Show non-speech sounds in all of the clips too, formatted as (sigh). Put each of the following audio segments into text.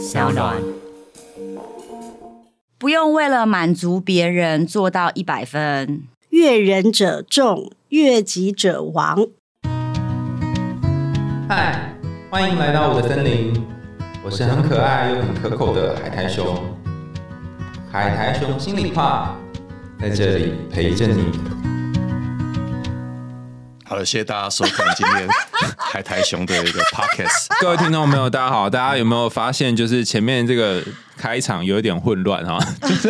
小暖。不用为了满足别人做到一百分，悦人者众，悦己者亡。嗨，欢迎来到我的森林，我是很可爱又很可口的海苔熊。海苔熊心里话，在这里陪着你。好了，谢谢大家收看今天海苔熊的一个 podcast。(laughs) 各位听众朋友，大家好！大家有没有发现，就是前面这个开场有一点混乱哈？就 (laughs) 是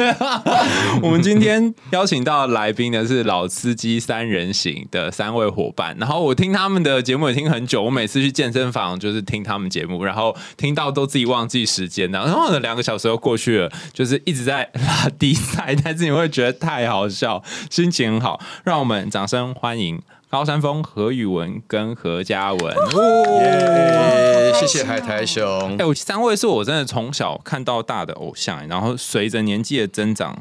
我们今天邀请到来宾的是老司机三人行的三位伙伴，然后我听他们的节目也听很久，我每次去健身房就是听他们节目，然后听到都自己忘记时间，然后两个小时又过去了，就是一直在拉低赛，但是你会觉得太好笑，心情很好，让我们掌声欢迎。高山峰、何宇文跟何嘉文，耶！谢谢海苔熊。哎，我三位是我真的从小看到大的偶像，然后随着年纪的增长，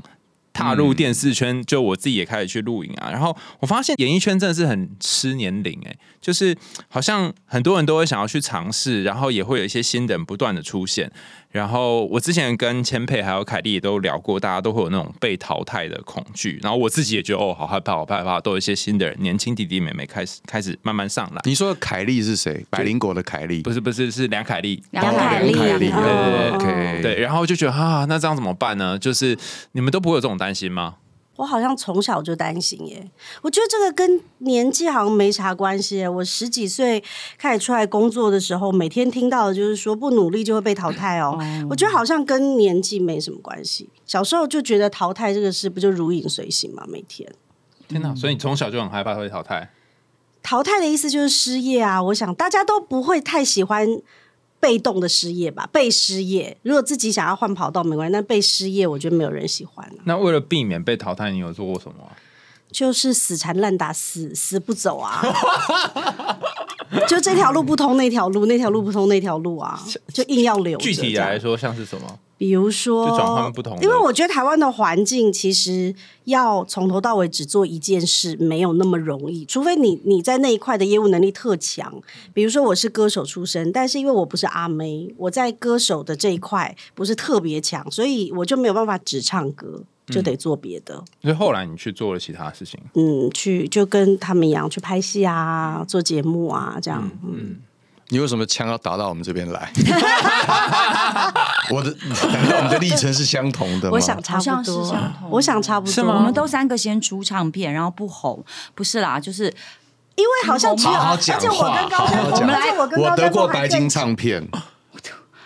踏入电视圈，就我自己也开始去录影啊。然后我发现演艺圈真的是很吃年龄，哎，就是好像很多人都会想要去尝试，然后也会有一些新人不断的出现。然后我之前跟千佩还有凯莉也都聊过，大家都会有那种被淘汰的恐惧。然后我自己也觉得哦，好害怕，好害怕，都有一些新的人，年轻弟弟妹妹开始开始慢慢上来。你说的凯莉是谁？百灵果的凯莉？不是不是，是梁凯莉。梁凯莉，对对对，OK。对，然后就觉得啊，那这样怎么办呢？就是你们都不会有这种担心吗？我好像从小就担心耶，我觉得这个跟年纪好像没啥关系。我十几岁开始出来工作的时候，每天听到的就是说不努力就会被淘汰哦。我觉得好像跟年纪没什么关系。小时候就觉得淘汰这个事不就如影随形吗？每天。天哪！所以你从小就很害怕会淘汰？淘汰的意思就是失业啊！我想大家都不会太喜欢。被动的失业吧，被失业。如果自己想要换跑道没关系，但被失业，我觉得没有人喜欢。那为了避免被淘汰，你有做过什么？就是死缠烂打，死死不走啊！(laughs) 就这条路不通，那条路，那条路不通，那条路啊，就硬要留。具体来说，像是什么？比如说，就转换不同。因为我觉得台湾的环境其实要从头到尾只做一件事，没有那么容易。除非你你在那一块的业务能力特强。比如说，我是歌手出身，但是因为我不是阿妹，我在歌手的这一块不是特别强，所以我就没有办法只唱歌，就得做别的。所以后来你去做了其他事情，嗯，去就跟他们一样去拍戏啊，做节目啊，这样，嗯。你为什么枪要打到我们这边来？(laughs) 我的难道我们的历程是相同的吗？(laughs) 我想差不多，我想差不多。我们都三个先出唱片，然后不红，不是啦，就是因为好像只有，而且我跟高山，我们来，我得过白金唱片，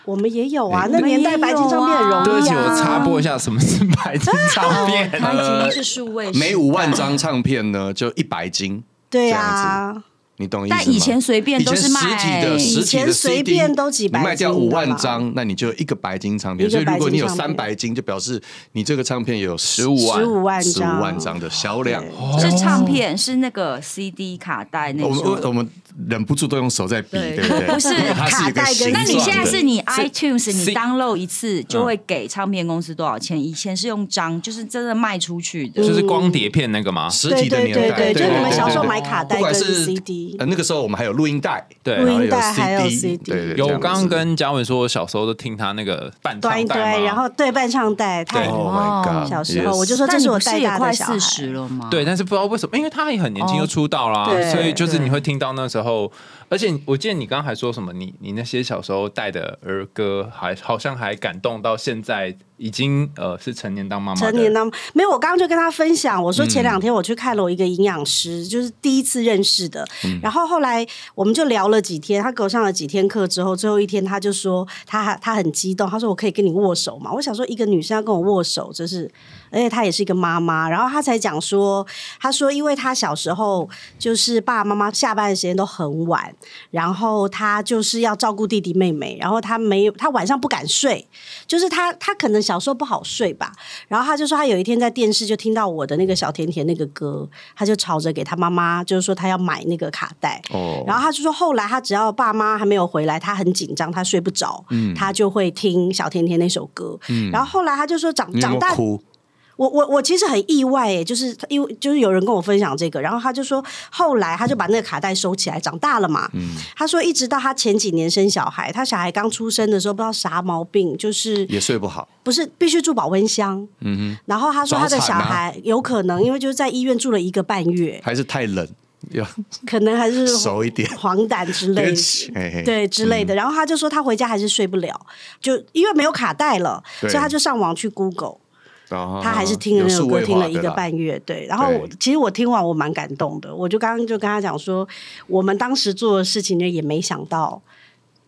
我们也有啊。那年代白金唱片很容易。对不起，我插播一下，什么是白金唱片？(laughs) 白金是数位，每五万张唱片呢，就一百金。对呀。你懂意思吗？但以前随便都是卖，实体的，以前随便都几百，卖掉五万张，那你就一个白金唱片。所以如果你有三百金，就表示你这个唱片有十五万、十五万、十五万张的销量。是唱片，是那个 CD 卡带那种。我们。忍不住都用手在比，对。不对？(laughs) 不是卡带跟，那你现在是你 iTunes，你 download 一次就会给唱片公司多少钱？以前是用张，就是真的卖出去的，就是光碟片那个吗？实体的年代，就你们小时候买卡带跟 CD，呃那个时候我们还有录音带，对，录音带还有 CD，对对。有刚刚跟嘉文说，我小时候都听他那个伴唱带然后对半唱带，太哦，小时候。我就说这是我带大快四十了吗？对，但是不知道为什么，因为他也很年轻就出道啦，所以就是你会听到那时候。whole 而且我记得你刚刚还说什么，你你那些小时候带的儿歌，还好像还感动到现在，已经呃是成年当妈妈。成年当没有，我刚刚就跟他分享，我说前两天我去看了我一个营养师，就是第一次认识的，然后后来我们就聊了几天，他给我上了几天课之后，最后一天他就说他他很激动，他说我可以跟你握手嘛？我想说一个女生要跟我握手，就是。而且她也是一个妈妈，然后她才讲说，她说，因为她小时候就是爸爸妈妈下班的时间都很晚，然后他就是要照顾弟弟妹妹，然后他没有，他晚上不敢睡，就是他他可能小时候不好睡吧，然后他就说，他有一天在电视就听到我的那个小甜甜那个歌，他就吵着给他妈妈，就是说他要买那个卡带，哦，然后他就说，后来他只要爸妈还没有回来，他很紧张，他睡不着，嗯，他就会听小甜甜那首歌，嗯，然后后来他就说长长大。我我我其实很意外诶，就是因为就是有人跟我分享这个，然后他就说后来他就把那个卡带收起来，长大了嘛。嗯，他说一直到他前几年生小孩，他小孩刚出生的时候不知道啥毛病，就是也睡不好，不是必须住保温箱。嗯哼，然后他说他的小孩有可能因为就是在医院住了一个半月，还是太冷。可能还是熟一点，黄疸之类的，对之类的。然后他就说他回家还是睡不了，就因为没有卡带了，所以他就上网去 Google，他还是听了那首歌听了一个半月。对，然后其实我听完我蛮感动的，我就刚刚就跟他讲说，我们当时做的事情呢，也没想到。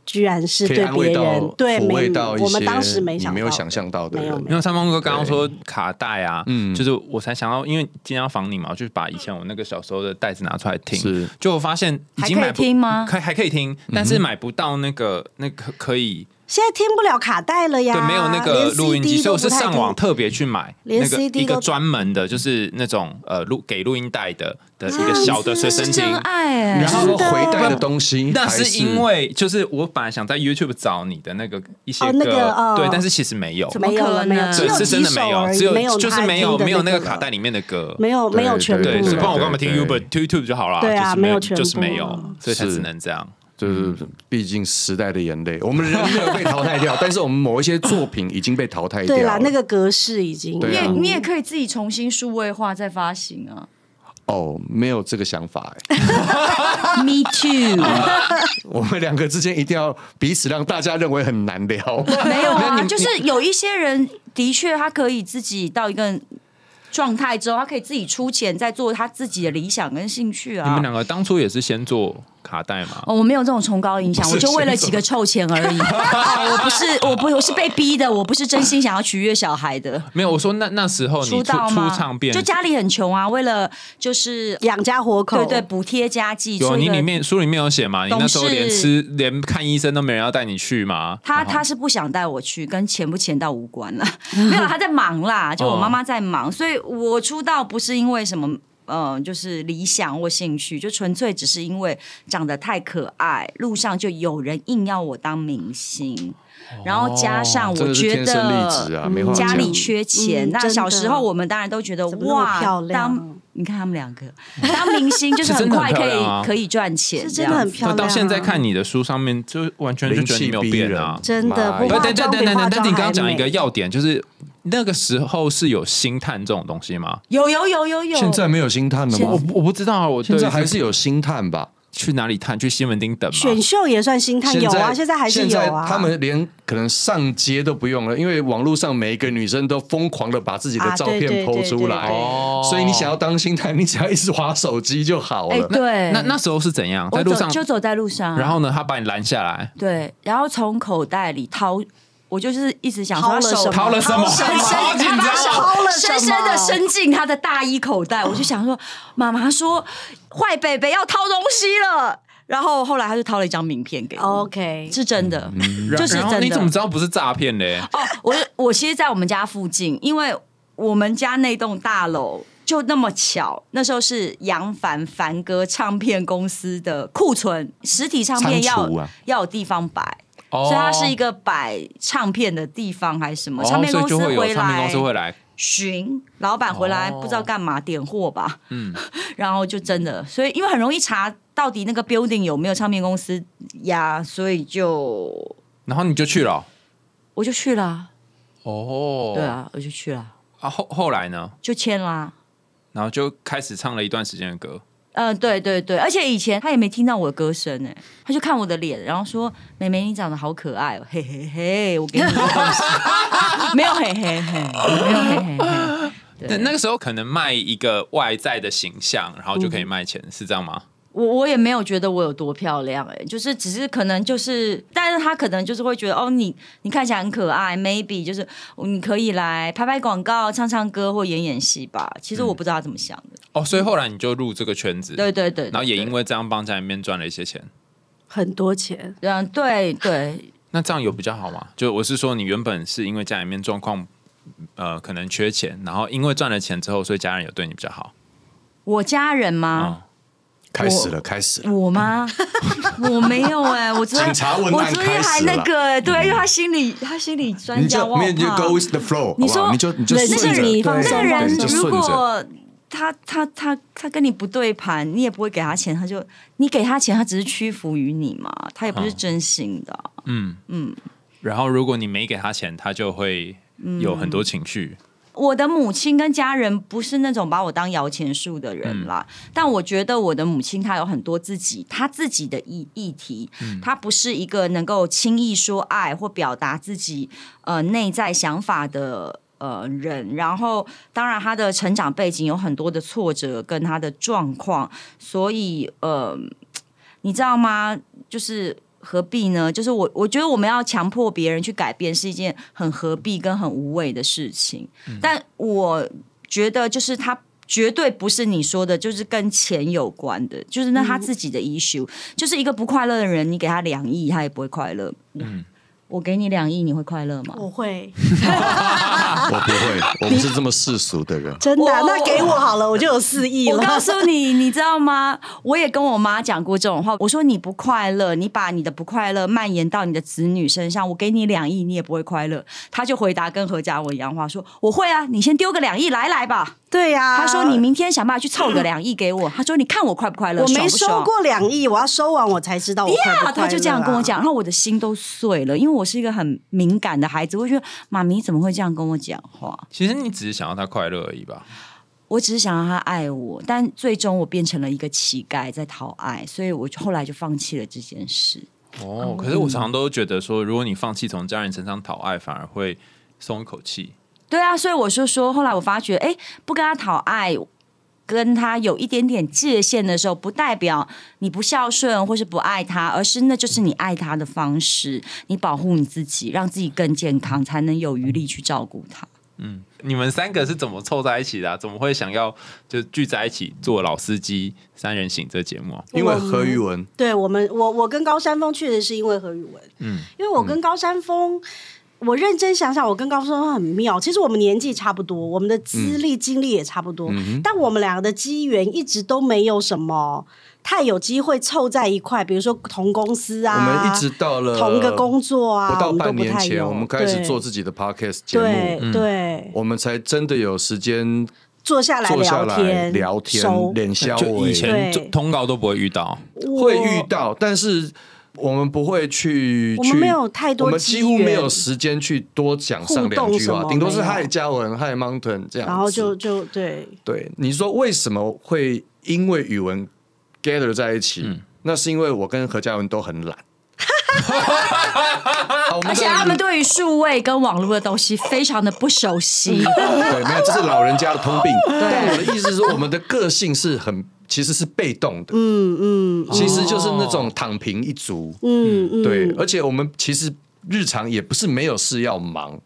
居然是对别人对没我们当时没想没有想象到的，因为。三峰哥刚刚说卡带啊，嗯，就是我才想到，因为今天要访你嘛，就是把以前我那个小时候的袋子拿出来听，是，就我发现已经买听吗？可还可以听，但是买不到那个那个可以。现在听不了卡带了呀，对，没有那个录音机，所以我是上网特别去买那个一个专门的，就是那种呃录给录音带的的一个小的随身听，然后回带的东西。那是？因为就是我本来想在 YouTube 找你的那个一些歌，对，但是其实没有，没有了，没有，对，是真的没有，只有就是没有没有那个卡带里面的歌，没有没有全部，对，不然我干嘛听 YouTube 就好了，对啊，没有全部，就是没有，所以才只能这样。就是毕竟时代的眼泪，我们人没有被淘汰掉，但是我们某一些作品已经被淘汰掉。对啦，那个格式已经，你也你也可以自己重新数位化再发行啊。哦，没有这个想法哎。(laughs) Me too。(laughs) 我们两个之间一定要彼此让大家认为很难聊。(laughs) 没有啊，就是有一些人的确他可以自己到一个。状态之后，他可以自己出钱，再做他自己的理想跟兴趣啊。你们两个当初也是先做卡带嘛？哦，我没有这种崇高影响，我就为了几个臭钱而已。(laughs) 我不是，我不，我是被逼的，我不是真心想要取悦小孩的。没有，我说那那时候你出出唱片，就家里很穷啊，为了就是养家活口，对对，补贴家计。有你里面书里面有写嘛？你那时候连吃连看医生都没人要带你去吗？他他是不想带我去，跟钱不钱到无关了。(laughs) 没有，他在忙啦，就我妈妈在忙，所以我出道。不是因为什么，嗯，就是理想或兴趣，就纯粹只是因为长得太可爱，路上就有人硬要我当明星，然后加上我觉得家里缺钱，那小时候我们当然都觉得哇，当你看他们两个当明星就是很快可以可以赚钱，真的很漂亮。到现在看你的书上面，就完全就觉得你没有变啊，真的。不对对对对对，但你刚刚讲一个要点就是。那个时候是有星探这种东西吗？有有有有有。现在没有星探了吗？我我不知道，我现在还是有星探吧？去哪里探？去西门町等吗？选秀也算星探，有啊，现在还是有啊。他们连可能上街都不用了，因为网络上每一个女生都疯狂的把自己的照片剖出来，所以你想要当星探，你只要一直滑手机就好了。对，那那时候是怎样？在路上就走在路上，然后呢，他把你拦下来，对，然后从口袋里掏。我就是一直想掏了什么，掏了什么，深深他把手深深的伸进他的大衣口袋，我就想说，妈妈说坏贝贝要掏东西了，然后后来他就掏了一张名片给我，OK，是真的，就是真的。你怎么知道不是诈骗嘞？哦，我我其实，在我们家附近，因为我们家那栋大楼就那么巧，那时候是杨凡凡哥唱片公司的库存，实体唱片要要有地方摆。所以它是一个摆唱片的地方还是什么？唱片公司会来，唱片公司会来巡，老板回来不知道干嘛点货吧？嗯，(laughs) 然后就真的，所以因为很容易查到底那个 building 有没有唱片公司呀，所以就然后你就去了，我就去了。哦，对啊，我就去了。啊，后后来呢？就签啦，然后就开始唱了一段时间的歌。嗯，对对对，而且以前他也没听到我的歌声呢，他就看我的脸，然后说：“妹妹，你长得好可爱哦，嘿嘿嘿，我给你东西。(laughs) ”没有嘿嘿嘿，没有嘿嘿嘿。对，那个时候可能卖一个外在的形象，然后就可以卖钱，是这样吗？我我也没有觉得我有多漂亮哎，就是只是可能就是，但是他可能就是会觉得哦，你你看起来很可爱，maybe 就是你可以来拍拍广告、唱唱歌或演演戏吧。其实我不知道他怎么想的。哦，所以后来你就入这个圈子，对对对，然后也因为这样帮家里面赚了一些钱，很多钱。嗯，对对。(laughs) 那这样有比较好吗？就我是说，你原本是因为家里面状况呃可能缺钱，然后因为赚了钱之后，所以家人有对你比较好。我家人吗？开始了，开始了。我吗？(laughs) 我没有哎、我昨天警察问案我昨天还那个哎、对，因为他心里他心理专你家，我好就你就怕 go with the flow，你说好不好你就你就人顺着，你放那个人如。果他他他他跟你不对盘，你也不会给他钱，他就你给他钱，他只是屈服于你嘛，他也不是真心的啊、嗯嗯。然后如果你没给他钱，他就会有很多情绪。我的母亲跟家人不是那种把我当摇钱树的人啦，但我觉得我的母亲她有很多自己她自己的议议题，她不是一个能够轻易说爱或表达自己呃内在想法的。呃，人，然后当然他的成长背景有很多的挫折跟他的状况，所以呃，你知道吗？就是何必呢？就是我我觉得我们要强迫别人去改变是一件很何必跟很无谓的事情。但我觉得就是他。绝对不是你说的，就是跟钱有关的，就是那他自己的 issue，、就是一个不快乐的人，你给他两亿，他也不会快乐。嗯，我给你两亿，你会快乐吗？我会 (laughs) 我不会，我不是这么世俗的人。(laughs) 真的，我那给我好了，我就有四亿了。我告诉你，你知道吗？我也跟我妈讲过这种话。我说你不快乐，你把你的不快乐蔓延到你的子女身上，我给你两亿，你也不会快乐。她就回答跟何嘉文一样话，说我会啊，你先丢个两亿来来吧。对呀、他说你明天想办法去凑个两亿给我。(laughs) 他说你看我快不快乐？我没收过两亿，我要收完我才知道我快不呀，快乐啊他就这样跟我讲，然后我的心都碎了，因为我是一个很敏感的孩子，我觉得妈咪怎么会这样跟我讲话？其实你只是想要他快乐而已吧。我只是想让他爱我，但最终我变成了一个乞丐，在讨爱，所以我就后来就放弃了这件事。哦，可是我常常都觉得说，如果你放弃从家人身上讨爱，反而会松一口气。对啊，所以我就说，后来我发觉，哎，不跟他讨爱，跟他有一点点界限的时候，不代表你不孝顺或是不爱他，而是那就是你爱他的方式，你保护你自己，让自己更健康，才能有余力去照顾他。嗯你们三个是怎么凑在一起的啊、怎么会想要就聚在一起做老司机三人行这节目啊？因为何宇文，对我们，我我跟高山峰确实是因为何宇文，嗯，因为我跟高山峰。我认真想想，我跟高山峰很妙。其实我们年纪差不多，我们的资历、经历也差不多，但我们两个的机缘一直都没有什么太有机会凑在一块。比如说同公司啊，我们一直到了同一个工作啊，不到我们都半年前，不太有。我们开始做自己的 podcast 节目，对。对，我们才真的有时间坐下来聊天，聊天熟，脸消就以，前通告都不会遇到，会遇到，但是我们不会去，去我们没有太多我们几乎没有时间去多讲上两句话，顶多是嗨嘉文、嗨 Mountain 这样，然后就就对，对你说为什么会因为语文 gather 在一起？嗯那是因为我跟何嘉文都很懒。(laughs) 而且他们对于数位跟网络的东西非常的不熟悉。(laughs) 对，没有，这是老人家的通病。但我的意思是说，我们的个性是很其实是被动的，嗯嗯。其实就是那种躺平一族。嗯嗯，对，而且我们其实日常也不是没有事要忙，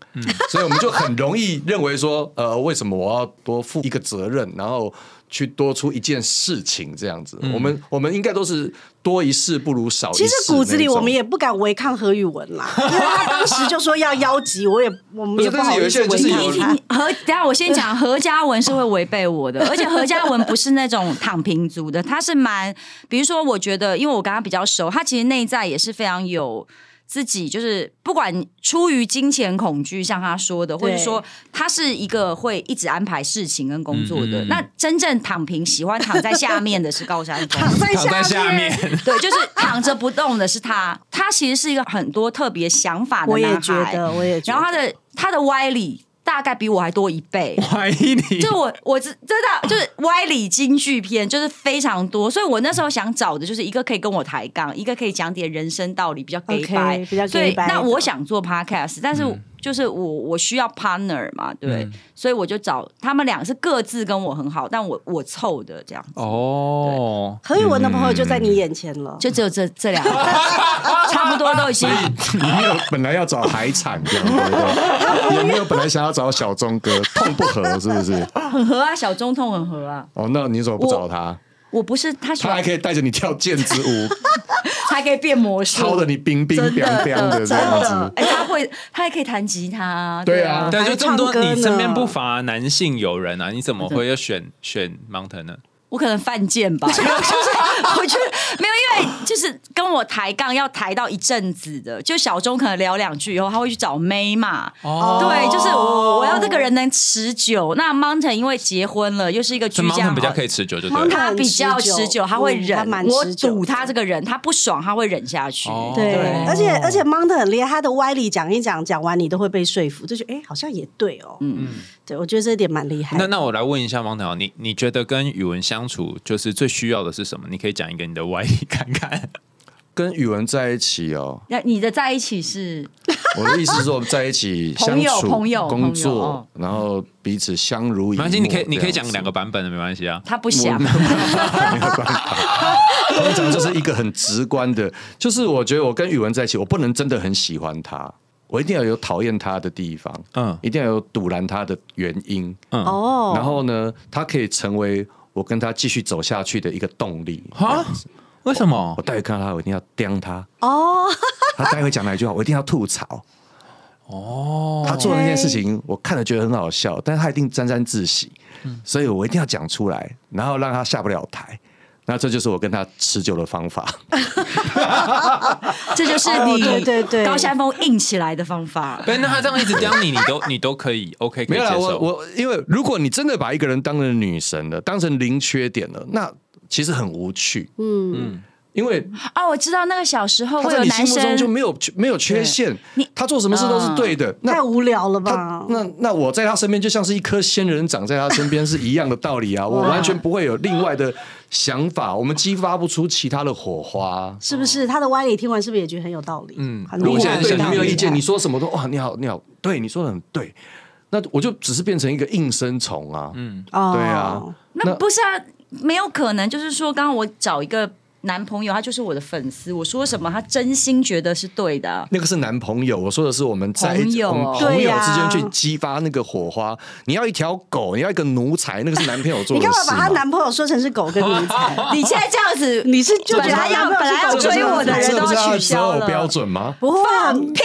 所以我们就很容易认为说，呃，为什么我要多负一个责任，然后去多出一件事情这样子？我们我们应该都是多一事不如少一事其。实骨子里我们也不敢违抗何宇文啦，(laughs) 因为他当时就说要邀集，我也 (laughs) 我们也不是有一好意思违些人就是有抗。何等下我先讲何嘉文是会违背我的，而且何嘉文不是那种躺平族的，他是蛮，比如说我觉得，因为我跟他比较熟，他其实内在也是非常有。自己就是不管出于金钱恐惧，像他说的，或者说他是一个会一直安排事情跟工作的。嗯嗯嗯那真正躺平、喜欢躺在下面的是高山峰，(laughs) 躺在下面，对，就是躺着不动的是他。他其实是一个很多特别想法的我也男孩，觉得，我也觉得。然后他的他的歪理大概比我还多一倍。歪理就我我知真的 (laughs) 就是歪理京剧片，就是非常多，所以我那时候想找的就是一个可以跟我抬杠，一个可以讲点人生道理，比较 gay OK，白比较以白的那我想做 podcast，但是就是我我需要 partner 嘛，对，所以我就找他们俩是各自跟我很好，但我我凑的这样子，哦，何宇文的朋友就在你眼前了，就只有这这两个，(laughs) 差不多都已经。你没有本来要找海产这样，对不对？也没有本来想要找小钟哥，痛不合是不是？很合啊，小钟痛很合啊。哦，那你怎么不找他？我不是他喜欢他还，可以带着你跳毽子舞，(laughs) 还可以变魔术，操的你冰冰凉凉的这样子。哎，他会，他还可以弹吉他，对啊。啊，但就这么多，还唱歌呢。你身边不乏男性友人啊，你怎么会要选选 Mountain 呢？我可能犯贱吧，(laughs) 就是我觉得没有，因为就是跟我抬杠要抬到一阵子的，就小钟可能聊两句以后，他会去找妹嘛。哦对，就是我我要这个人能持久。那 Mountain 因为结婚了，又是一个居家 Mountain 比较可以持久，就对，Mountain 了。他比较持久，他会嗯忍。他蛮我赌他这个人，他不爽他会忍下去。哦对，对而且而且 Mountain 很厉害，他的歪理讲一讲，讲完你都会被说服，就觉得哎，好像也对哦。嗯嗯，对，我觉得这一点蛮厉害。那那我来问一下 Mountain，你你觉得跟宇文相处，就是最需要的是什么？你可以讲一个你的歪理看看。跟语文在一起哦，那你的在一起是？我的意思是说，我们在一起相朋友处、朋友工作哦，然后彼此相濡以沫。没关系，你可以你可以讲两个版本的，没关系啊。他不想，通常 (laughs) 就是一个很直观的，就是我觉得我跟语文在一起，我不能真的很喜欢他，我一定要有讨厌他的地方，嗯嗯，一定要有堵拦他的原因，嗯，哦，然后呢，他可以成为我跟他继续走下去的一个动力。哈，为什么我？待会看到他，我一定要刁他。哦，他待会讲哪一句话，我一定要吐槽。哦，他做的那件事情，我看了觉得很好笑，但是他一定沾沾自喜，所以我一定要讲出来，然后让他下不了台。那这就是我跟他持久的方法。(laughs) 这就是哦你对对对高山峰硬起来的方法。对，那他这样一直刁你，你都 (laughs) 你都可以 OK 可没有啦，我以接受。我因为如果你真的把一个人当成女神了，当成零缺点了，那其实很无趣。嗯嗯，因为哦，我知道那个小时候他在你会有男生，心目中就没有没有缺陷你，他做什么事都是对的。那太无聊了吧？那那我在他身边就像是一颗仙人掌在他身边是一样的道理啊，(laughs) 我完全不会有另外的想法，我们激发不出其他的火花。是不是？他的歪理听完是不是也觉得很有道理？嗯。如果现在对现在你没有意见，你说说什么都哇，你好，你好，对，你说的很对。那我就只是变成一个应声虫啊，嗯，对啊，那不是啊，没有可能，就是说，刚刚我找一个男朋友，他就是我的粉丝，我说什么，他真心觉得是对的。那个是男朋友，我说的是我们在，朋友之间去激发那个火花。你要一条狗，你要一个奴才，那个是男朋友做的你干嘛。把他男朋友说成是狗跟奴才？(laughs) 你现在这样子，你是就觉得本来要本来要追我的人都取消标准吗？不放屁！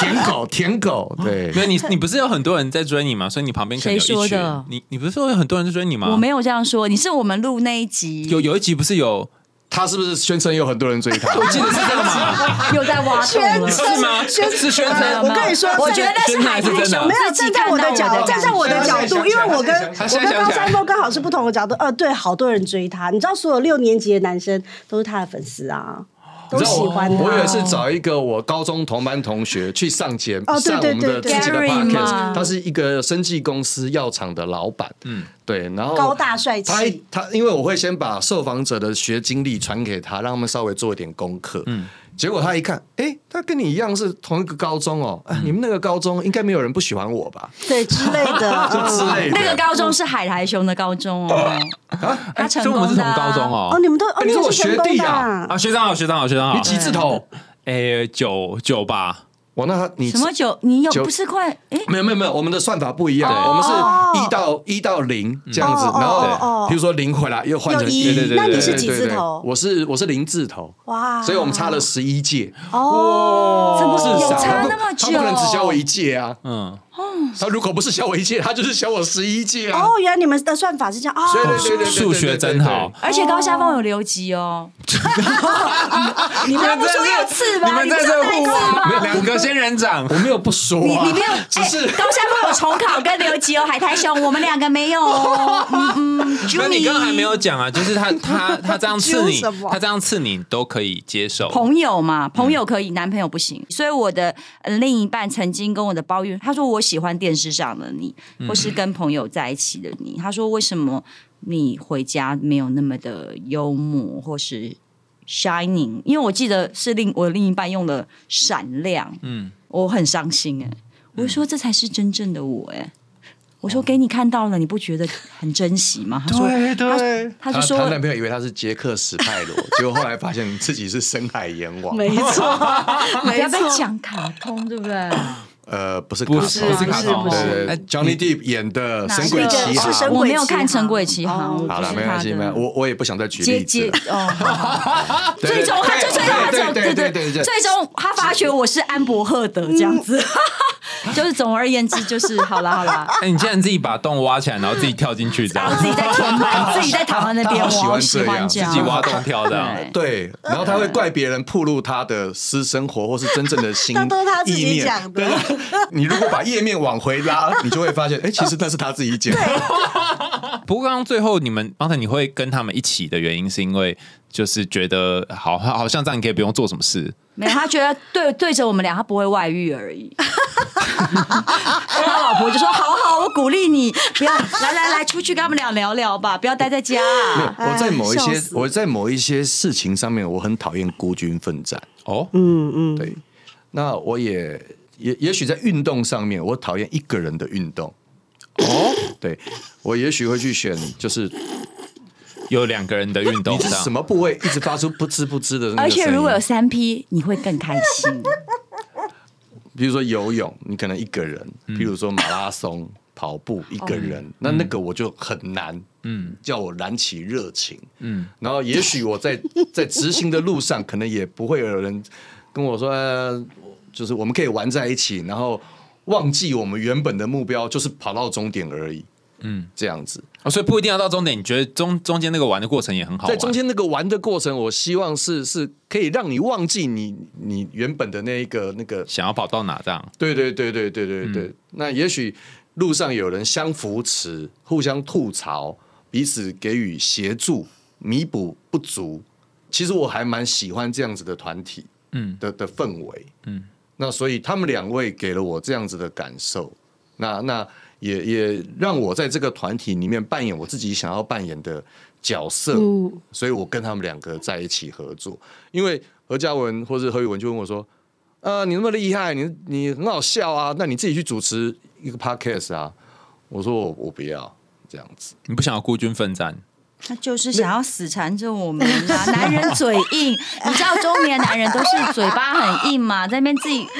舔狗，舔狗，对没。有你，你不是有很多人在追你吗？所以你旁边谁说的。你你不是说有很多人在追你吗？我没有这样说，你是我们录那一集有有一集不是有，他是不是宣称有很多人追他？(laughs) 我记得是这样嘛？(laughs) 又在挖是吗？宣是宣称。我跟你说，我觉得那是海苔真的熊没有站在我的角，度站在我的角度，因为我跟我跟高山峰刚好是不同的角度。呃，对，好多人追他，你知道，所有六年级的男生都是他的粉丝啊，我喜欢他。我以为是找一个我高中同班同学去上节哦对上我们的对对自己的 podcast，他是一个生技公司药厂的老板，嗯，对，然后高大帅气。他他因为我会先把受访者的学经历传给他，让他们稍微做一点功课，嗯。结果他一看，哎，他跟你一样是同一个高中哦，哎你们那个高中应该没有人不喜欢我吧？对之类的，就 (laughs) 之类的。那个高中是海苔熊的高中哦，他成所以我们是同功的啊高中哦，哦。你们都哦，你是我学弟啊的啊啊，学长好，学长好，学长好你。几字头？哎，九九吧。我那他你什么九？你有不是快？哎，没有没有没有，我们的算法不一样，我们是一到一到零这样子，哦然后哦哦比如说零回来又换成一那你是几字头？我是我是零字头，哇，所以我们差了十一届，哦，怎么至少有差那么久？他不能只教我一届啊，嗯，他如果不是小我一届，他就是小我十一届啊。哦，原来你们的算法是这样啊，对对对对对，数学真好。而且高下方有留级哦，(laughs) 你们不说要刺吗？你们在这互吗？没有两个仙人掌我，没有不说你，你没有，(laughs) 只是哎高山峰有重考跟留级哦，海苔熊我们两个没有哦。(laughs) 嗯嗯，那你刚刚还没有讲啊，就是他他他这样刺你他这样刺你都可以接受。朋友嘛，朋友可以，男朋友不行。所以我的呃另一半曾经跟我的抱怨，他说我喜欢电视上的你，或是跟朋友在一起的你。他说为什么你回家没有那么的幽默，或是 shining？因为我记得是另我另一半用了闪亮，嗯，我很伤心哎、我就说这才是真正的我哎、我说给你看到了，你不觉得很珍惜吗？(laughs) 他说，对对，她他就说她男朋友以为他是杰克史泰罗，(laughs) 结果后来发现自己是深海阎王。没错，不 (laughs) 没错，要再讲卡通，对不对？呃，不是不是不是卡通。不是对对哎，Johnny Depp 演的《神鬼个奇航是神》。我没有看《神鬼奇航》好了，就是没关系，没关系，我我也不想再举接例子。(laughs) 最终他就最终他对就对对对对对。最终他发觉我是安博赫德这样子，(laughs) 就是总而言之，就是好啦好啦，哎，你竟然自己把洞挖起来，然后自己跳进去，这样然后自己在填满，自己在躺 (laughs) 在那边，我喜欢这样，自己挖洞跳这样。对对，然后他会怪别人暴露他的私生活或是真正的心 (laughs) 那都是他自己意念讲的对你如果把页面往回拉，你就会发现，哎，其实那是他自己讲的。不过刚刚最后你们刚才你会跟他们一起的原因，是因为就是觉得好好像这样你可以不用做什么事。没有，他觉得对对着我们俩，他不会外遇而已。(laughs) 他老婆就说：“好好，我鼓励你，不要来来来，出去跟他们俩聊聊吧，(laughs) 不要待在家、啊。我在某一些我在某一些事情上面，我很讨厌孤军奋战。哦，嗯嗯，对，那我也也也许在运动上面，我讨厌一个人的运动。哦，对我也许会去选，就是有两个人的运动你是什么部位一直发出不吱不吱的而。且如果有三 P，你会更开心。比如说游泳，你可能一个人；，比如说马拉松、(coughs) 跑步一个人，那那个我就很难，嗯，叫我燃起热情，嗯，然后也许我在 (coughs) 在执行的路上，可能也不会有人跟我说，呃就是我们可以玩在一起，然后忘记我们原本的目标就是跑到终点而已，嗯，这样子。哦，所以不一定要到终点。你觉得中中间那个玩的过程也很好玩？在中间那个玩的过程，我希望是是可以让你忘记你你原本的那一个那个想要跑到哪这样？对对对对对对对。那也许路上有人相扶持、互相吐槽、彼此给予协助、弥补不足。其实我还蛮喜欢这样子的团体，嗯的的氛围，嗯。那所以他们两位给了我这样子的感受，那那也也让我在这个团体里面扮演我自己想要扮演的角色，所以我跟他们两个在一起合作。因为何嘉文或者何宇文就问我说：“呃，你那么厉害，你你很好笑啊，那你自己去主持一个 podcast 啊？”我说我我不要这样子，你不想要孤军奋战？他就是想要死缠着我们啊！男人嘴硬，(laughs) 你知道中年男人都是嘴巴很硬嘛，在那边自己。(laughs)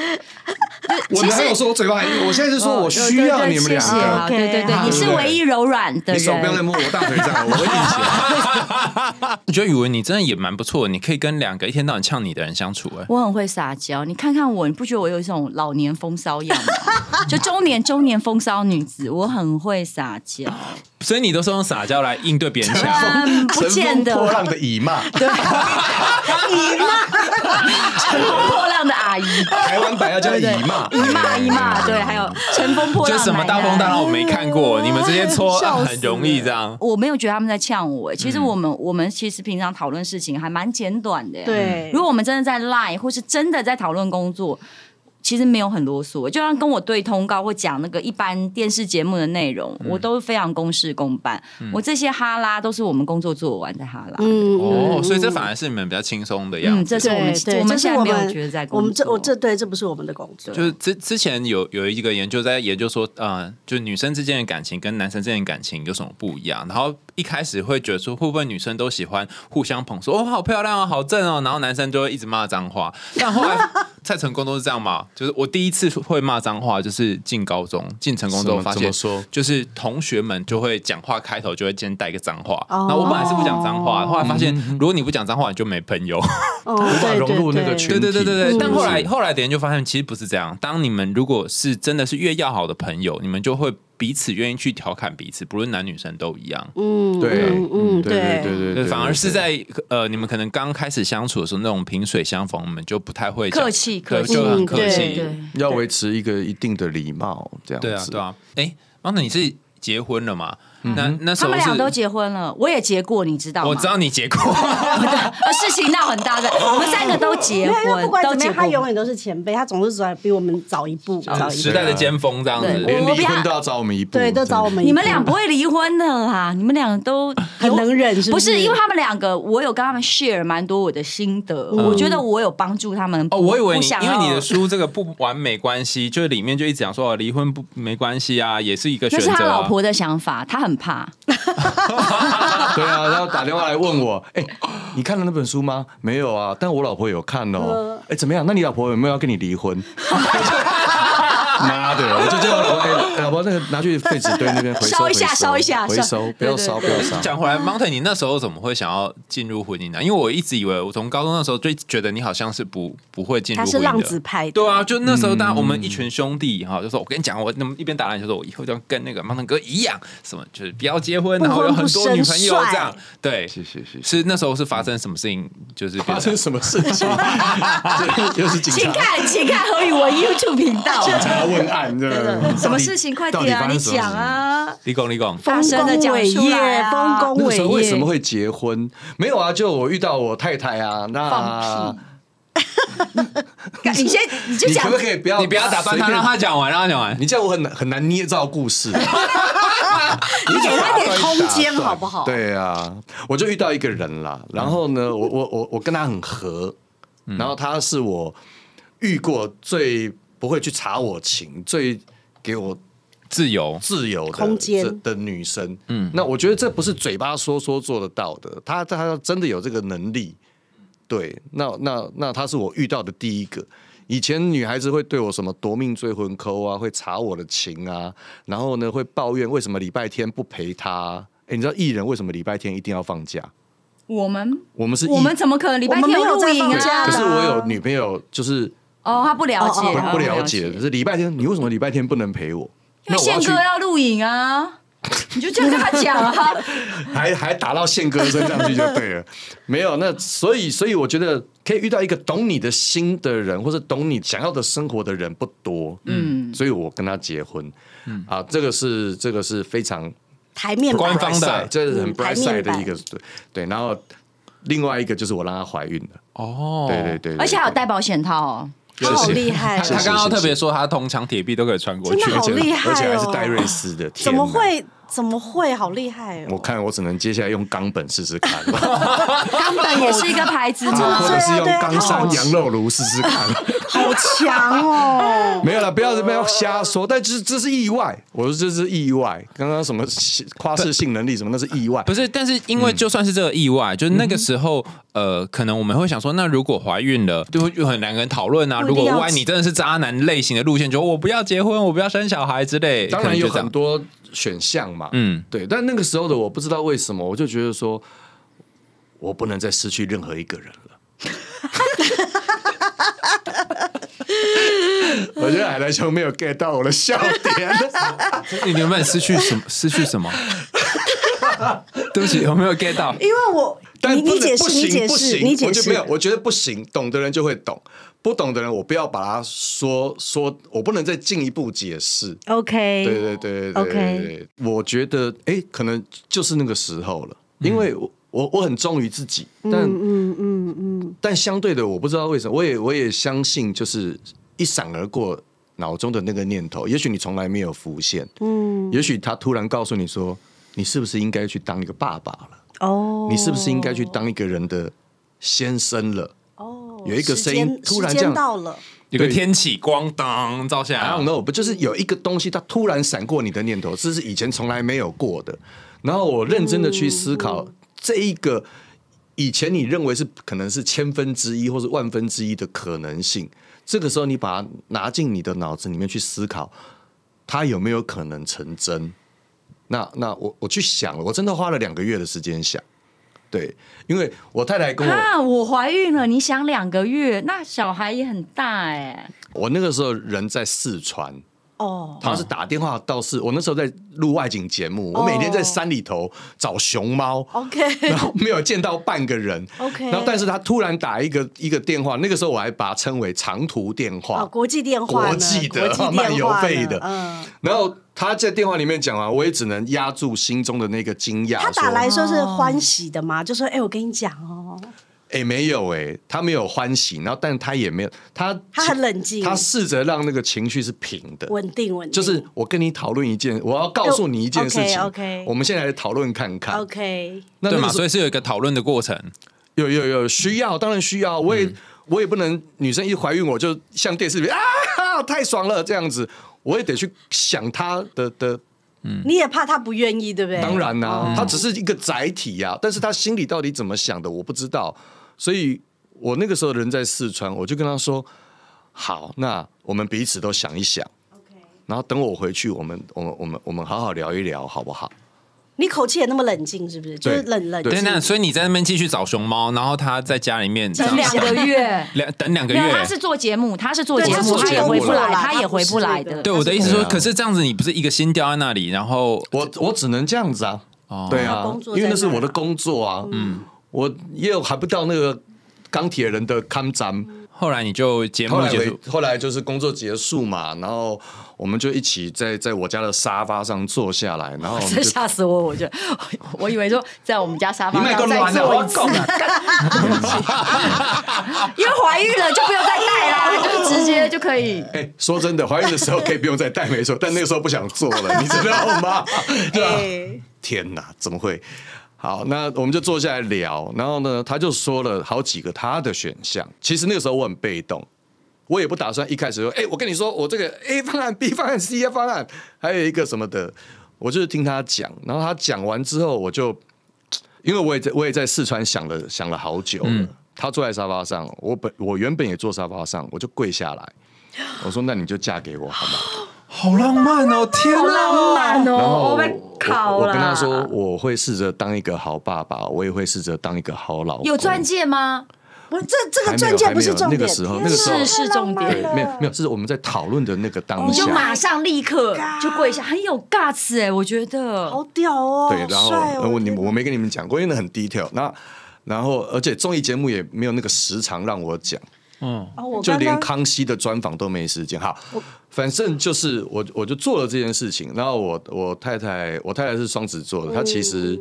我哪有说我嘴巴很硬？我现在是说我需要你们两谢谢好。对对对，好你是唯一柔软的人你手不要再。摸我大腿这样，我会硬起来。我觉得宇文你真的也蛮不错的，你可以跟两个一天到晚呛你的人相处、哎，我很会撒娇，你看看我，你不觉得我有一种老年风骚样吗？(laughs) 就中年中年风骚女子，我很会撒娇，所以你都是用撒娇来应对别人呛。嗯，不乘见得。风破浪的姨妈，对，姨妈，乘风破浪的阿姨，台湾版要叫姨妈，姨妈姨妈，对，还有乘风破浪的就什么大风大浪我没看过，你们这些搓、很容易这样。我没有觉得他们在呛我，其实我们、我们其实平常讨论事情还蛮简短的。，对，如果我们真的在 line 或是真的在讨论工作。其实没有很啰嗦，就像跟我对通告或讲那个一般电视节目的内容，我都非常公事公办。我这些哈拉都是我们工作做完的哈拉。嗯哦，所以这反而是你们比较轻松的样嗯，子。这是我们我们现在没有觉得在工作。我们这我这对这不是我们的工作，就是之之前有有一个研究在研究说，呃，就女生之间的感情跟男生之间的感情有什么不一样？然后一开始会觉得说，会不会女生都喜欢互相捧说，哦，好漂亮哦，好正哦，然后男生就会一直骂脏话。但后来蔡成功都是这样嘛，就是我第一次会骂脏话，就是进高中进成功之后发现说，就是同学们就会讲话开头就会先带一个脏话。哦然后我本来是不讲脏话，后来发现如果你不讲脏话，你就没朋友。无，(laughs) 法融入那个群对对对对对，嗯但后来后来别人就发现，其实不是这样。当你们如果是真的是越要好的朋友，你们就会彼此愿意去调侃彼此，不论男女生都一样。嗯，对嗯嗯对对对对对，反而是在呃，你们可能刚开始相处的时候，那种萍水相逢，我们就不太会客气对客气就很客气。要维持一个一定的礼貌，这样子。对啊，对啊。哎，王总，你是结婚了吗？那那时候是他们俩都结婚了，我也结过，你知道吗？我知道你结过，(laughs) 呃，事情闹很大的，我们三个都结因为不婚，管怎么样，都结过他永远都是前辈，他总是走比我们早一步，早一步。时代的尖峰这样子。对连离婚都要找我们一步，对，都找我们一步。你们俩不会离婚的啦，你们俩都很能忍，是是？不是因为他们两个，我有跟他们 share 蛮多我的心得，我觉得我有帮助他们。哦，我以为因为你的书这个不完美关系，就是里面就一直讲说哦离婚不没关系啊，也是一个 (laughs) 选择、是他老婆的想法，他很怕。(laughs) 对啊，然后打电话来问我，哎、你看了那本书吗？没有啊，但我老婆有看哦。哎、怎么样？那你老婆有没有要跟你离婚？(laughs) (laughs) 妈的，我就叫我老婆，那个拿去废纸堆那边回收烧一下回收烧一下回收，不要烧，不要烧。讲回来，Mountain，你那时候怎么会想要进入婚姻呢？因为我一直以为，我从高中那时候就觉得你好像是不不会进入婚姻的。他是浪子派的，对啊，就那时候，当然我们一群兄弟哈，就说我跟你讲，我那么一边打篮球说，我以后就要跟那个 Mountain 哥一样，什么就是不要结婚，然后有很多女朋友帅这样。对，谢谢谢谢。是那时候是发生什么事情？就是发生什么事情？这 (laughs) (laughs) 又是警察请看，请看何宇文 YouTube 频道。问案，的什么事情？快点啊，你讲啊！立功立功，丰大声地功伟讲出来业，啊丰功伟那时候为什么业。会结婚？没有啊，就我遇到我太太啊，那放 (laughs) 你先，你就你讲可不可以不要？你不要打断他，让他讲完，让他讲完。(laughs) 你这样我很难很难捏造故事。(laughs) 你给他一点空间好不好？对啊，我就遇到一个人啦，然后呢，我我我我跟他很合，然后他是我遇过最不会去查我情、最给我自由，自由的空间的女生。嗯，那我觉得这不是嘴巴说说做得到的，她她要真的有这个能力。对，那那那她是我遇到的第一个。以前女孩子会对我什么夺命追魂抠啊，会查我的情啊，然后呢会抱怨为什么礼拜天不陪她。哎，你知道艺人为什么礼拜天一定要放假？我们我们是我们怎么可能礼拜天没有录影在放假啊？可是我有女朋友，就是哦，他不了解，哦哦他不了解，可是礼拜天你为什么礼拜天不能陪我？因为宪哥要录影啊，(laughs) 你就这样跟他讲啊。还还打到宪哥身上去就对了，(laughs) 没有那所以所以我觉得可以遇到一个懂你的心的人，或者懂你想要的生活的人不多，嗯，所以我跟他结婚，嗯。啊，这个是这个是非常台面版官方的这是很嗯 bright 台 side 的一个对对，然后另外一个就是我让她怀孕的，哦，对对对，对而且还有对。带保险套哦。他好厉害他刚刚特别说他铜墙铁壁都可以穿过去，真的好厉害哦而且还是戴瑞斯的，怎么？会？怎么会？好厉害哦！我看我只能接下来用冈本试试看，(laughs) 冈本也是一个牌子或。者是用冈山羊肉炉试试看。好强哦！(laughs) 没有了，不要不要瞎说。但这这是意外，我说这是意外。刚刚什么夸饰性能力什么，那是意外。不是，但是因为就算是这个意外，就是那个时候，呃，可能我们会想说，那如果怀孕了，就会有很两个人讨论啊。如果万一你真的是渣男类型的路线，就我不要结婚，我不要生小孩之类，当然有很多选项嘛，嗯，对。但那个时候的我不知道为什么，我就觉得说，我不能再失去任何一个人了。(laughs) 我觉得海苔兄没有 get 到我的笑点。(laughs) 你原本失去什么？失去什么？(laughs) 对不起，我没有 get 到。因为我但不能你解释，不行你解释，不行你解释我就没有，。我觉得不行，懂的人就会懂，不懂的人我不要把它说说，我不能再进一步解释。OK，对对对对对我觉得哎，可能就是那个时候了，因为我我我很忠于自己，但嗯嗯嗯，但相对的，我不知道为什么，我也我也相信，就是一闪而过脑中的那个念头，也许你从来没有浮现，嗯，也许他突然告诉你说，你是不是应该去当一个爸爸了？哦，你是不是应该去当一个人的先生了？哦，有一个声音突然这样到了，有个天启光当照下 I 来 don't，know，不就是有一个东西，它突然闪过你的念头，这是以前从来没有过的。然后我认真的去思考这一个以前你认为是可能是千分之一或是万分之一的可能性，这个时候你把它拿进你的脑子里面去思考，它有没有可能成真？那那我我去想了，我真的花了两个月的时间想，对，因为我太太跟我。啊，我怀孕了，你想两个月，那小孩也很大哎。我那个时候人在四川，哦，他是打电话到是，我那时候在录外景节目，我每天在山里头找熊猫。OK (laughs) 然后没有见到半个人 OK 然后但是他突然打一个一个电话，那个时候我还把它称为长途电话，哦，国际电话呢，国际的漫游费的嗯，然后他在电话里面讲啊，我也只能压住心中的那个惊讶。他打说来说是欢喜的吗？就说，哎，我跟你讲哦，哎，没有哎，他没有欢喜，然后但他也没有他他很冷静他试着让那个情绪是平的，稳定稳定，就是我跟你讨论一件，我要告诉你一件事情。OK，OK 我们现在来讨论看看。OK，对嘛？那那个时候所以是有一个讨论的过程。有有有需要，当然需要。我也、我也不能女生一怀孕我就像电视里面啊太爽了这样子，我也得去想他的的。你也怕他不愿意，对不对？当然啦、哦她只是一个载体呀、但是他心里到底怎么想的我不知道，所以我那个时候人在四川，我就跟他说：好，那我们彼此都想一想。然后等我回去，我们我们我们我们好好聊一聊，好不好？你口气也那么冷静，是不是？就是冷冷对静对，。那所以你在那边继续找熊猫，然后他在家里面等两个月。两等两个没有，月。他是做节目，他是做节目，他也回不来，他也回不来的。对我的意思是说，可是这样子你不是一个心掉在那里，然后我我只能这样子啊，哦对啊工，作因为那是我的工作啊，嗯，我也有还不到那个钢铁人的看展。后来你就节目结束，后来就是工作结束嘛，然后我们就一起在在我家的沙发上坐下来，然后 (laughs) 吓死我！我就 (laughs) 我以为说在我们家沙发上再个卵啊！做一次，(laughs) 因为怀孕了就不用再带啦，就直接就可以。哎，说真的，怀孕的时候可以不用再带，没错，但那个时候不想做了，你知道吗？对天哪，怎么会？好，那我们就坐下来聊，然后呢，他就说了好几个他的选项。其实那个时候我很被动，我也不打算一开始说，哎、我跟你说，我这个 A 方案、B 方案、C 方案，还有一个什么的，我就是听他讲。然后他讲完之后，我就因为我也在我也在四川想了想了好久了。他坐在沙发上，我本我原本也坐沙发上，我就跪下来，我说：“那你就嫁给我好吗？”好浪漫哦！天好浪漫然后哦！我跟他说，我会试着当一个好爸爸，我也会试着当一个好老公。有钻戒吗？不是这这个钻戒不是重点，那个时候那个时候是是重点对，没有没有，是我们在讨论的那个当你就。马上立刻就跪下，很有 guts 哎，我觉得。好屌哦，对，然后我你我没跟你们讲过，因为那很 detail。那然后而且综艺节目也没有那个时长让我讲，嗯，就连康熙的专访都没时间。好，反正就是我我就做了这件事情，然后我我太太我太太是双子座的，她其实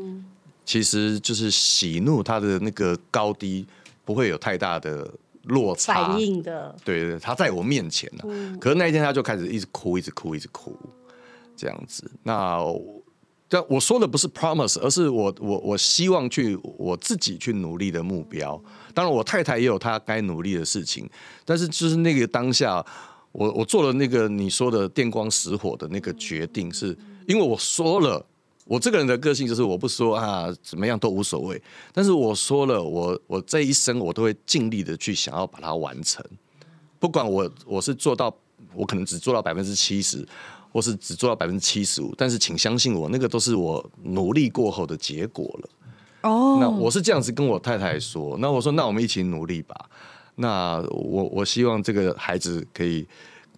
其实就是喜怒她的那个高低不会有太大的落差。反应的，对对，他在我面前呢、可是那一天她就开始一直哭，一直哭，一直哭，这样子。那但我说的不是 promise，而是我我我希望去我自己去努力的目标。当然，我太太也有她该努力的事情，但是就是那个当下，我我做了那个你说的电光石火的那个决定，是因为我说了。我这个人的个性就是我不说啊，怎么样都无所谓。但是我说了，我我这一生我都会尽力的去想要把它完成。不管我我是做到，我可能只做到百分之七十，或是只做到百分之七十五，但是请相信我，那个都是我努力过后的结果了。哦那我是这样子跟我太太说，那我说那我们一起努力吧。那我我希望这个孩子可以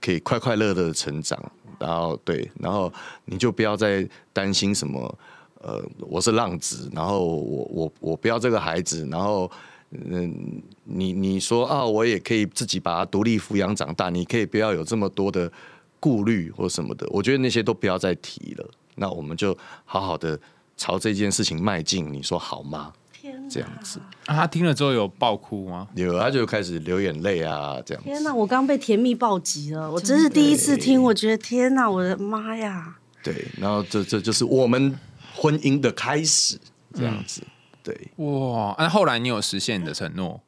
可以快快乐乐的成长，然后对，然后你就不要再担心什么，呃，我是浪子，然后我我我不要这个孩子，然后嗯，你你说啊，我也可以自己把他独立抚养长大，你可以不要有这么多的顾虑或什么的，我觉得那些都不要再提了。那我们就好好的朝这件事情迈进，你说好吗？这样子，啊他听了之后有爆哭吗？有他就开始流眼泪啊，这样子。天哪！我刚被甜蜜暴击了，我真是第一次听，我觉得天哪，我的妈呀！对，然后这这就是我们婚姻的开始，这样子。对，哇！那、后来你有实现你的承诺，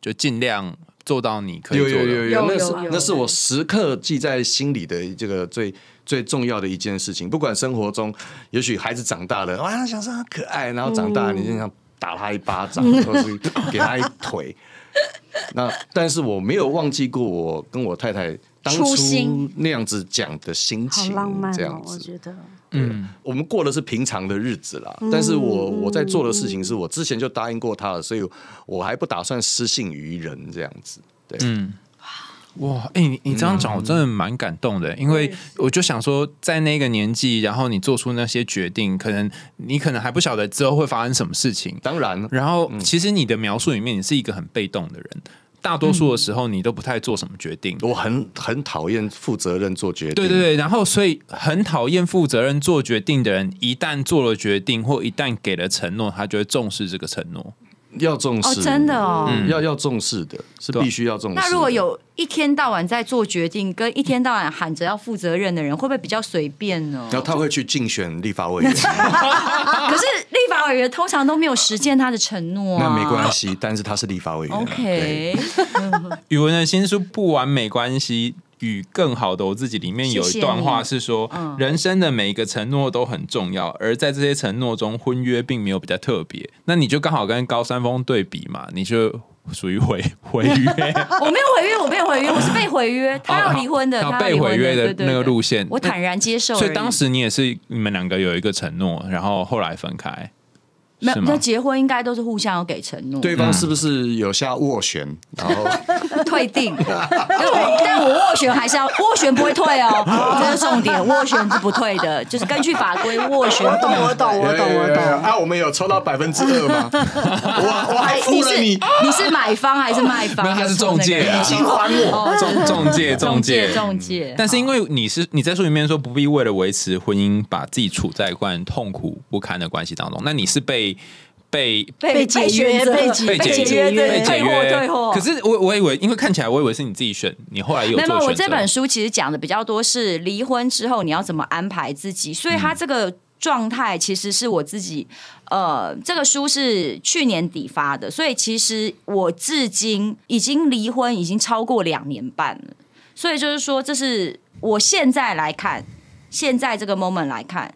就尽量做到你可以有做的。有有有那是有有那是我时刻记在心里的这个最最重要的一件事情。不管生活中，也许孩子长大了，哇，想说很可爱，然后长大了你就想打他一巴掌，或是给他一腿。(laughs) 那但是我没有忘记过我跟我太太当初那样子讲的心情，浪漫哦这样，子。我觉得。嗯，我们过的是平常的日子啦，但是我我在做的事情是我之前就答应过他了，所以我还不打算失信于人这样子。对，嗯，哇，哎、你你这样讲，我真的蛮感动的，因为我就想说，在那个年纪，然后你做出那些决定，可能你可能还不晓得之后会发生什么事情。当然，然后，其实你的描述里面，你是一个很被动的人，大多数的时候你都不太做什么决定。我很很讨厌负责任做决定。对对对，然后所以很讨厌负责任做决定的人，一旦做了决定或一旦给了承诺，他就会重视这个承诺。要重视，哦，真的哦。要要重视的，是必须要重视。那如果有一天到晚在做决定，跟一天到晚喊着要负责任的人，会不会比较随便呢？然后他会去竞选立法委员，(laughs) 可是立法委员通常都没有实践他的承诺、啊，那没关系，但是他是立法委员。OK，(laughs) 语文的新书不完美关系与更好的我自己里面有一段话是说，嗯。人生的每一个承诺都很重要，而在这些承诺中，婚约并没有比较特别。那你就刚好跟高山峰对比嘛，你就属于毁毁 (laughs) 约，我没有毁约，我没有毁约，我是被毁约，(laughs) 他要离婚的，哦他被毁约的那个路线我坦然接受。所以当时你也是你们两个有一个承诺，然后后来分开，没有，是吗那结婚应该都是互相有给承诺，对方是不是有下斡旋？然后 (laughs) 退订。对，但我斡旋还是要斡旋不会退哦，(laughs) 这是重点，斡旋是不退的，就是根据法规斡旋我懂我懂，我懂，我懂。啊，我们有抽到百分之二吗？我我还付了你是你，你是买方还是卖方？没有他是中介啊已经还我中中介中介中介。但是因为你是你在书里面说不必为了维持婚姻，把自己处在一段痛苦不堪的关系当中，那你是被被被解约被解被解解约对被解退货约退货。可是我我以为，因为看起来我以为是你自己选，你后来有没有，我。这本书其实讲的比较多是离婚之后你要怎么安排自己，所以他这个状态其实是我自己，呃，这个书是去年底发的，所以其实我至今已经离婚已经超过两年半了，所以就是说，这是我现在来看，现在这个 moment 来看，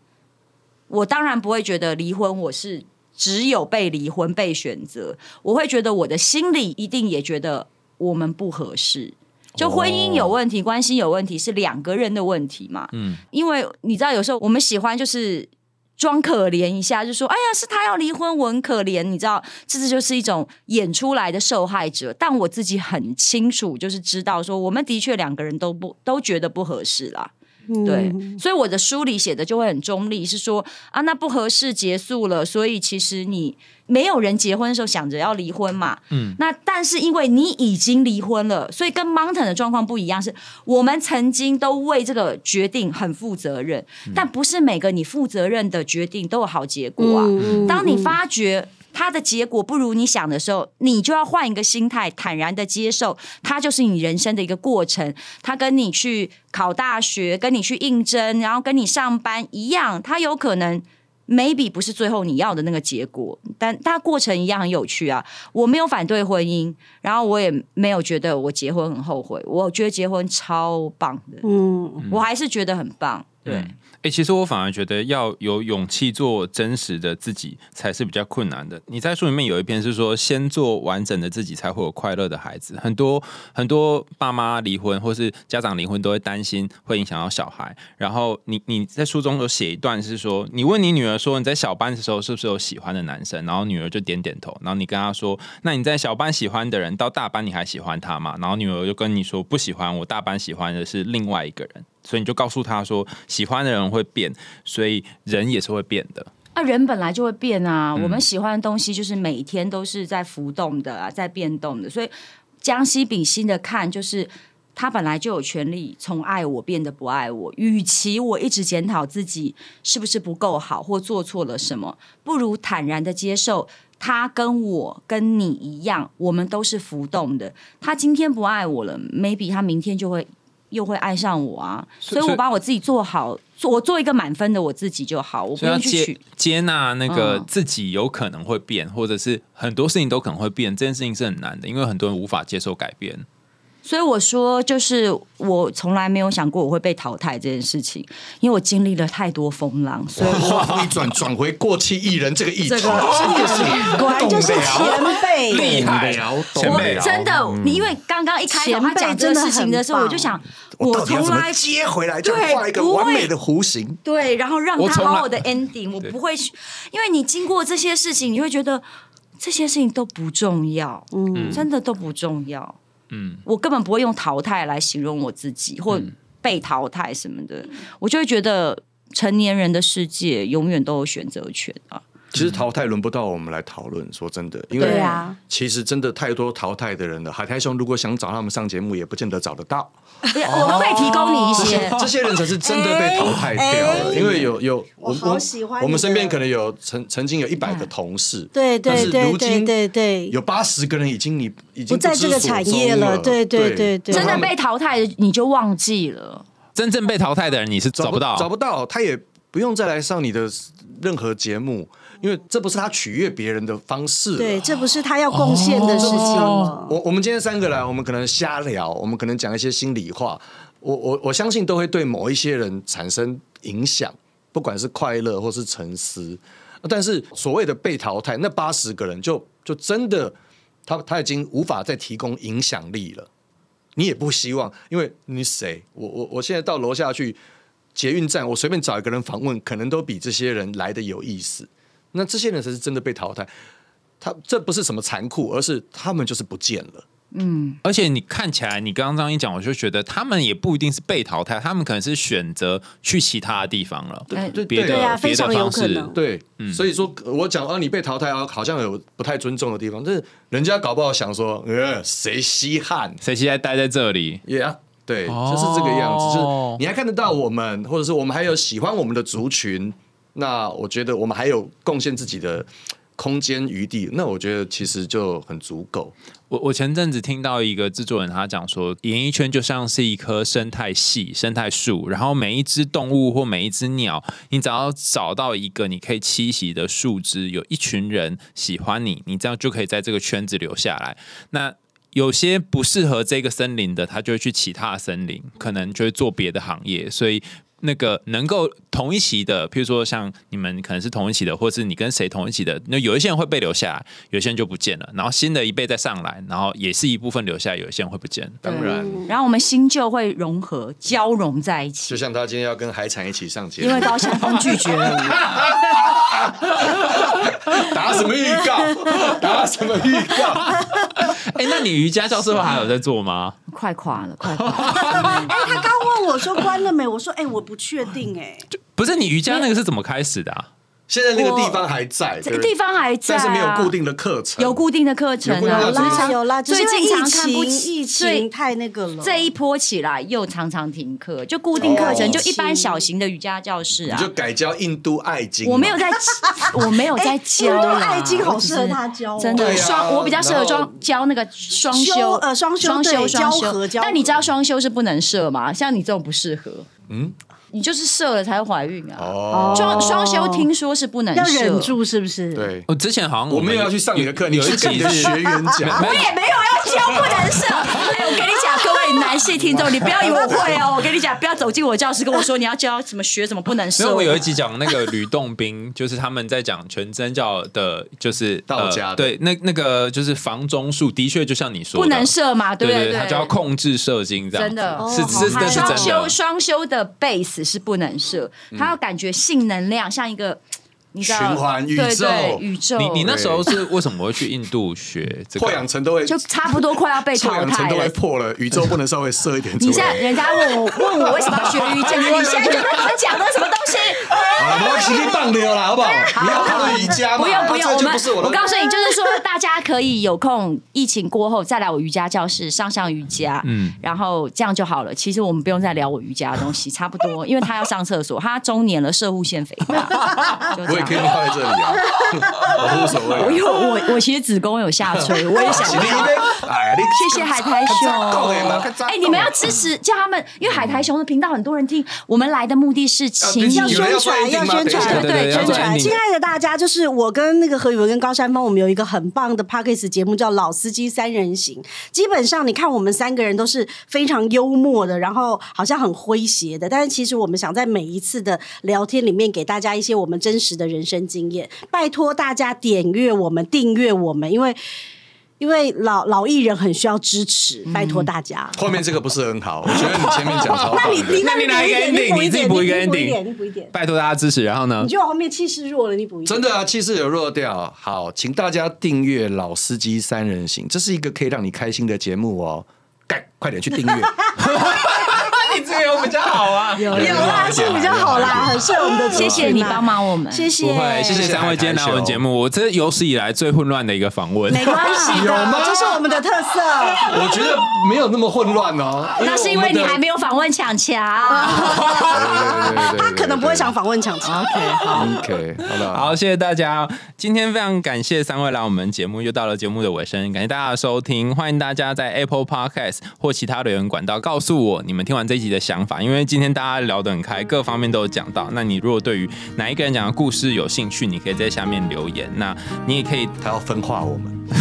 我当然不会觉得离婚我是。只有被离婚被选择，我会觉得我的心里一定也觉得我们不合适，就婚姻有问题，关系有问题，是两个人的问题嘛。嗯，因为你知道，有时候我们喜欢就是装可怜一下，就说：“哎呀，是他要离婚，我很可怜。”你知道，这次就是一种演出来的受害者。但我自己很清楚，就是知道说，我们的确两个人都不都觉得不合适啦。对，所以我的书里写的就会很中立，是说啊，那不合适结束了，所以其实你没有人结婚的时候想着要离婚嘛，嗯，那但是因为你已经离婚了，所以跟 Mountain 的状况不一样，是我们曾经都为这个决定很负责任，但不是每个你负责任的决定都有好结果啊。嗯当你发觉它的结果不如你想的时候，你就要换一个心态，坦然的接受，它就是你人生的一个过程。它跟你去考大学、跟你去应征，然后跟你上班一样，它有可能 maybe 不是最后你要的那个结果，但它过程一样很有趣啊。我没有反对婚姻，然后我也没有觉得我结婚很后悔，我觉得结婚超棒的，嗯，我还是觉得很棒。对，哎、其实我反而觉得要有勇气做真实的自己才是比较困难的。你在书里面有一篇是说，先做完整的自己，才会有快乐的孩子。很多很多爸妈离婚或是家长离婚，都会担心会影响到小孩。然后你你在书中有写一段是说，你问你女儿说你在小班的时候是不是有喜欢的男生，然后女儿就点点头。然后你跟她说，那你在小班喜欢的人，到大班你还喜欢他吗？然后女儿就跟你说不喜欢，我大班喜欢的是另外一个人。所以你就告诉他说，喜欢的人会变，所以人也是会变的。啊，人本来就会变啊，我们喜欢的东西就是每天都是在浮动的啊，在变动的，所以将心比心的看，就是他本来就有权利从爱我变得不爱我。与其我一直检讨自己是不是不够好或做错了什么，不如坦然的接受。他跟我跟你一样，我们都是浮动的。他今天不爱我了，maybe 他明天就会又会爱上我啊。所以我把我自己做好，做我做一个满分的我自己就好，我不用去取。接纳那个嗯自己有可能会变，或者是很多事情都可能会变，这件事情是很难的，因为很多人无法接受改变。所以我说，就是我从来没有想过我会被淘汰这件事情，因为我经历了太多风浪，所以话锋一转，转回过气艺人这个议题，这个真的是果然就是前辈，厉害懂了前辈懂了真的，你因为刚刚一开头前辈他讲这个事情的时候，我就想，我从来接回来，就画一个不会完美的弧形。对，然后让他好好的 ending，我不会去，因为你经过这些事情，你会觉得这些事情都不重要，嗯，真的都不重要，嗯，我根本不会用淘汰来形容我自己或被淘汰什么的，我就会觉得成年人的世界永远都有选择权啊。其实淘汰轮不到我们来讨论，说真的，因为其实真的太多淘汰的人了。海苔兄如果想找他们上节目，也不见得找得到。我们会提供你一些，(laughs) 这些人才是真的被淘汰掉了，哎因为有有我好喜欢我们身边可能有曾曾经有一百个同事，对对对对对对，有八十个人已经你已经不在这个产业了对对对。对真的被淘汰的你就忘记了。真正被淘汰的人，你是找找不到，找不到，他也不用再来上你的任何节目，因为这不是他取悦别人的方式。对，这不是他要贡献的事情了。我我们今天三个来，我们可能瞎聊，我们可能讲一些心里话，我我我相信都会对某一些人产生影响，不管是快乐或是沉思。但是所谓的被淘汰，那八十个人就就真的他他已经无法再提供影响力了。你也不希望，因为你谁？我我我现在到楼下去捷运站，我随便找一个人访问，可能都比这些人来的有意思。那这些人才是真的被淘汰。他这不是什么残酷，而是他们就是不见了。嗯而且你看起来，你刚刚这样一讲，我就觉得他们也不一定是被淘汰，他们可能是选择去其他的地方了，对对别的对啊别的方式。对，所以说我讲啊，你被淘汰啊，好像有不太尊重的地方，但是人家搞不好想说，呃，谁稀罕？谁稀罕待在这里？yeah, 对，哦就是这个样子。就是你还看得到我们，或者是我们还有喜欢我们的族群，那我觉得我们还有贡献自己的空间余地，那我觉得其实就很足够。我我前阵子听到一个制作人他讲说，演艺圈就像是一棵生态系、生态树，然后每一只动物或每一只鸟，你只要找到一个你可以栖息的树枝，有一群人喜欢你，你这样就可以在这个圈子留下来。那有些不适合这个森林的，他就会去其他森林，可能就会做别的行业，所以。那个能够同一期的，譬如说像你们可能是同一期的，或是你跟谁同一期的，那有一些人会被留下来，有些人就不见了，然后新的一辈再上来，然后也是一部分留下来，有一些人会不见。当然，然后我们新旧会融合交融在一起就，像他今天要跟海产一起上节目，因为高山峰拒绝了我。打什么预告？(laughs) 打什么预告？哎、那你瑜伽教室会还有在做吗？(laughs) 快垮了，快垮了！(laughs) 哎，他刚我说关了没？我说哎，我不确定哎。不是你瑜伽那个是怎么开始的啊？现在那个地方还在，对不对？这个地方还在、啊，但是没有固定的课程，有固定的课程啊，有啦有啦，只是最近疫情，太那个了。这一波起来又常常停课，就固定课程，哦就一般小型的瑜伽教室啊。你就。改教印度爱经。我没有在，我没有在教 (laughs) 印度啦爱经好适合他教哦。真的双，我比较适合然后教教那个双修修，呃双修双修双交合交合。但你知道双修是不能设吗？像你这种不适合，嗯，你就是射了才会怀孕啊。哦，双双休听说是不能要，忍住，是不是？，对，我之前好像我没有要去上你的课，你有一去跟你的集是学员讲。我也没有要教不能射。哎，我跟你讲，各位男性听众，你不要以为我会哦。我跟你讲，不要走进我教室跟我说你要教什么学什么不能射因为射。我有一集讲那个吕洞宾，(laughs) 就是他们在讲全真教的，就是道家的呃、对，那那个就是房中术，的确就像你说的，不能射嘛，对对不对？他就要控制射精这样，真的是哦是这是真双修的。双修的 base 是不能射，他要感觉性能量像一个，你知道循环宇宙对对宇宙，你你那时候是为什么会去印度学这个？破氧层都会，就差不多快要被臭淘氧层都会了。破了，宇宙不能稍微射一点出你现在来。人家问我问我为什么要学瑜伽，(laughs) 你现在就跟他讲的什么东西？好了，我请你棒溜了，好不好？你要讨论瑜伽吗？不用不用，我们不是我的。告诉你，就是说大家可以有空，疫情过后再来我瑜伽教室上上瑜伽，嗯，然后这样就好了。其实我们不用再聊我瑜伽的东西，差不多，因为他要上厕所，他中年了，射护腺肥大，(laughs) 就这我也可以放。在这里啊，(laughs) 我无所谓啊。我有我我其实子宫有下垂，我也想 (laughs) 要。哎，谢谢海苔熊哎，你们要支持叫他们，因为海苔熊的频道很多人听。我们来的目的是请要要宣传，要宣传，对对宣传。亲爱的大家，就是我跟那个何宇文跟高山峰，我们有一个很棒的 p a c k a g e 节目叫《老司机三人行》。基本上，你看我们三个人都是非常幽默的，然后好像很诙谐的，但是其实我们想在每一次的聊天里面给大家一些我们真实的人生经验。拜托大家点阅我们，订阅我们，因为。因为老老艺人很需要支持，拜托大家。后面这个不是很好，我觉得你前面讲的。(laughs) 那你你那你来一个 ending，你自己补一个 ending 点，你补一点。拜托大家支持，然后呢你？觉得我后面气势弱了，你补一点。真的啊，气势有弱掉。好，请大家订阅《老司机三人行》，这是一个可以让你开心的节目哦。干，快点去订阅。(laughs) 你这个有比较好啊，有有啦，是比较好啦，很适合我们的。谢谢你帮忙我们，谢谢，不会，谢谢三位今天来我们节目，我这有史以来最混乱的一个访问。没关系有吗的。这是我们的特色。我觉得没有那么混乱哦，那是因为你还没有。有访问强强。他可能不会想访问强强。OK，好。OK，好了，好，谢谢大家。今天非常感谢三位来我们节目，又到了节目的尾声，感谢大家的收听。欢迎大家在 Apple Podcast 或其他留言管道告诉我你们听完这一集的想法，因为今天大家聊得很开，各方面都有讲到。那你如果对于哪一个人讲的故事有兴趣，你可以在下面留言。那你也可以他要分化我们。(laughs)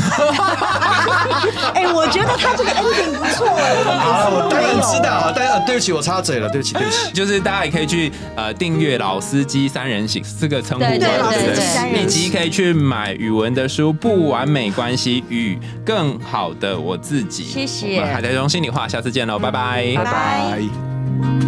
哎，我觉得他这个 ending 不错哎，好了，我当然知道，但呃，对不起，我插嘴了，对不起，对不起。就是大家也可以去呃订订阅老司机三人行这个称呼对，对对老司机三人行立即可以去买语文的书，不完美关系与更好的我自己。谢谢我们海苔中心里话，下次见喽，拜拜拜拜。Música